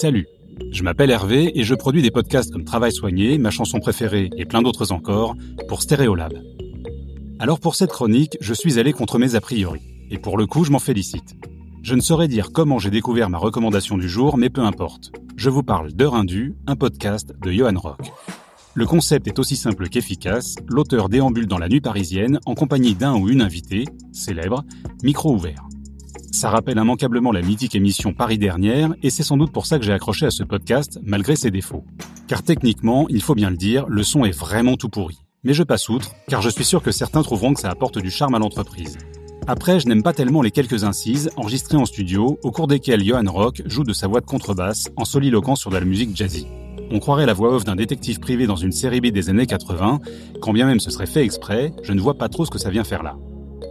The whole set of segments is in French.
Salut, je m'appelle Hervé et je produis des podcasts comme Travail soigné, ma chanson préférée et plein d'autres encore pour Stéréolab. Alors pour cette chronique, je suis allé contre mes a priori. Et pour le coup, je m'en félicite. Je ne saurais dire comment j'ai découvert ma recommandation du jour, mais peu importe. Je vous parle de Rindu, un podcast de Johan Rock. Le concept est aussi simple qu'efficace, l'auteur déambule dans la nuit parisienne en compagnie d'un ou une invitée, célèbre, micro ouvert. Ça rappelle immanquablement la mythique émission Paris dernière, et c'est sans doute pour ça que j'ai accroché à ce podcast, malgré ses défauts. Car techniquement, il faut bien le dire, le son est vraiment tout pourri. Mais je passe outre, car je suis sûr que certains trouveront que ça apporte du charme à l'entreprise. Après, je n'aime pas tellement les quelques incises enregistrées en studio, au cours desquelles Johan Rock joue de sa voix de contrebasse en soliloquant sur de la musique jazzy. On croirait la voix off d'un détective privé dans une série B des années 80, quand bien même ce serait fait exprès, je ne vois pas trop ce que ça vient faire là.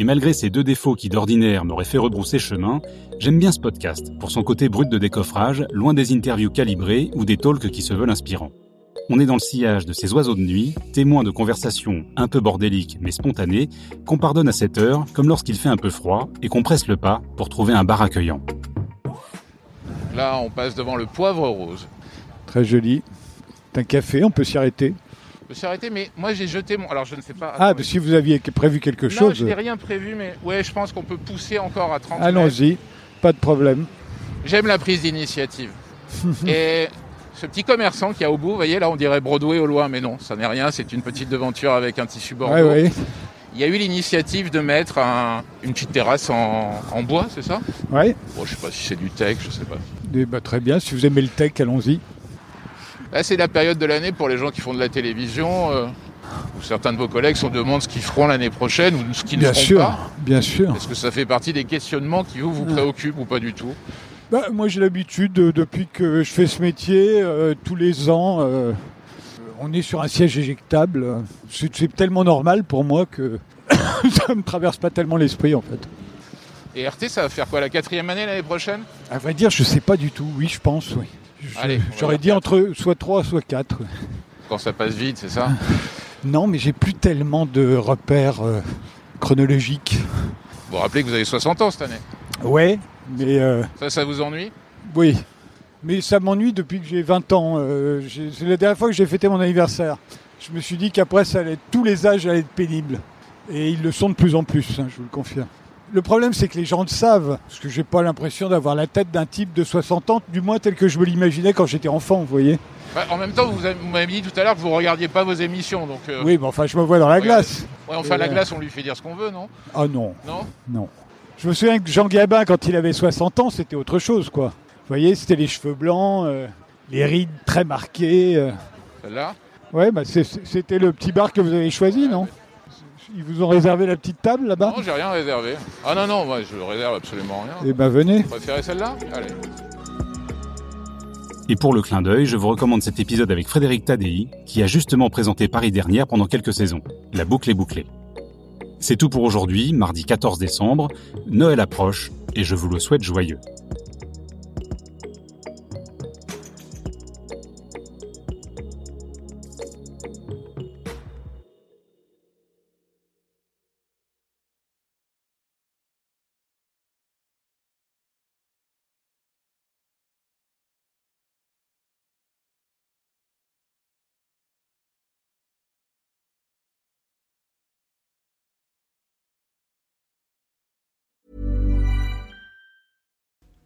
Et malgré ces deux défauts qui d'ordinaire m'auraient fait rebrousser chemin, j'aime bien ce podcast, pour son côté brut de décoffrage, loin des interviews calibrées ou des talks qui se veulent inspirants. On est dans le sillage de ces oiseaux de nuit, témoins de conversations un peu bordéliques mais spontanées, qu'on pardonne à cette heure, comme lorsqu'il fait un peu froid, et qu'on presse le pas pour trouver un bar accueillant. Là, on passe devant le poivre rose. Très joli. C'est un café, on peut s'y arrêter. Je me suis arrêté, mais moi j'ai jeté mon. Alors je ne sais pas. Ah, bah, si vous aviez prévu quelque non, chose, je n'ai rien prévu, mais ouais, je pense qu'on peut pousser encore à 30 mètres. allons-y, pas de problème. J'aime la prise d'initiative. Et ce petit commerçant qui a au bout, vous voyez, là on dirait Broadway au loin, mais non, ça n'est rien, c'est une petite devanture avec un tissu bordeaux. Ouais, ouais. Il y a eu l'initiative de mettre un- une petite terrasse en, en bois, c'est ça? Ouais. Bon, je sais pas si c'est du tech, je sais pas. Eh ben, très bien, si vous aimez le tech, allons-y. Là, c'est la période de l'année pour les gens qui font de la télévision, euh, où certains de vos collègues se demandent ce qu'ils feront l'année prochaine ou ce qu'ils ne feront sûr, pas. bien sûr. Est-ce que ça fait partie des questionnements qui vous, vous préoccupent ou pas du tout? Bah, moi, j'ai l'habitude, euh, depuis que je fais ce métier, euh, tous les ans, euh, on est sur un siège éjectable. C'est c'est tellement normal pour moi que ça me traverse pas tellement l'esprit, en fait. Et RT, ça va faire quoi La quatrième année l'année prochaine? À vrai dire, je sais pas du tout. Oui, je pense, oui. J'aurais dit entre soit 3, soit 4. Quand ça passe vite, c'est ça Non, mais j'ai plus tellement de repères euh, chronologiques. Vous vous rappelez que vous avez 60 ans cette année? Ouais, mais euh, Ça, ça vous ennuie? oui. Mais ça m'ennuie depuis que j'ai 20 ans. Euh, c'est la dernière fois que j'ai fêté mon anniversaire. Je me suis dit qu'après, ça allait, tous les âges allaient être pénibles. Et ils le sont de plus en plus, hein, je vous le confirme. Le problème, c'est que les gens le savent, parce que j'ai pas l'impression d'avoir la tête d'un type de 60 ans, du moins tel que je me l'imaginais quand j'étais enfant, vous voyez. Bah, En même temps, vous avez- vous m'avez dit tout à l'heure que vous regardiez pas vos émissions, donc. euh, Oui, mais enfin, je me vois dans la Regardez. glace. ouais, enfin, la Euh, glace, on lui fait dire ce qu'on veut, non? Ah non, Non? Non. Je me souviens que Jean Gabin, quand il avait 60 ans, c'était autre chose, quoi. Vous voyez, c'était les cheveux blancs, euh, les rides très marquées. Celle-là Ouais, bah c'était le petit bar que vous avez choisi, non? Ils vous ont réservé la petite table là-bas Non, j'ai rien réservé. Ah non, non, moi, je réserve absolument rien. Eh ben venez. Vous préférez celle-là? Allez. Et pour le clin d'œil, je vous recommande cet épisode avec Frédéric Tadei, qui a justement présenté Paris dernière pendant quelques saisons. La boucle est bouclée. C'est tout pour aujourd'hui, mardi 14 décembre. Noël approche, et je vous le souhaite joyeux.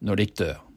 når de dør.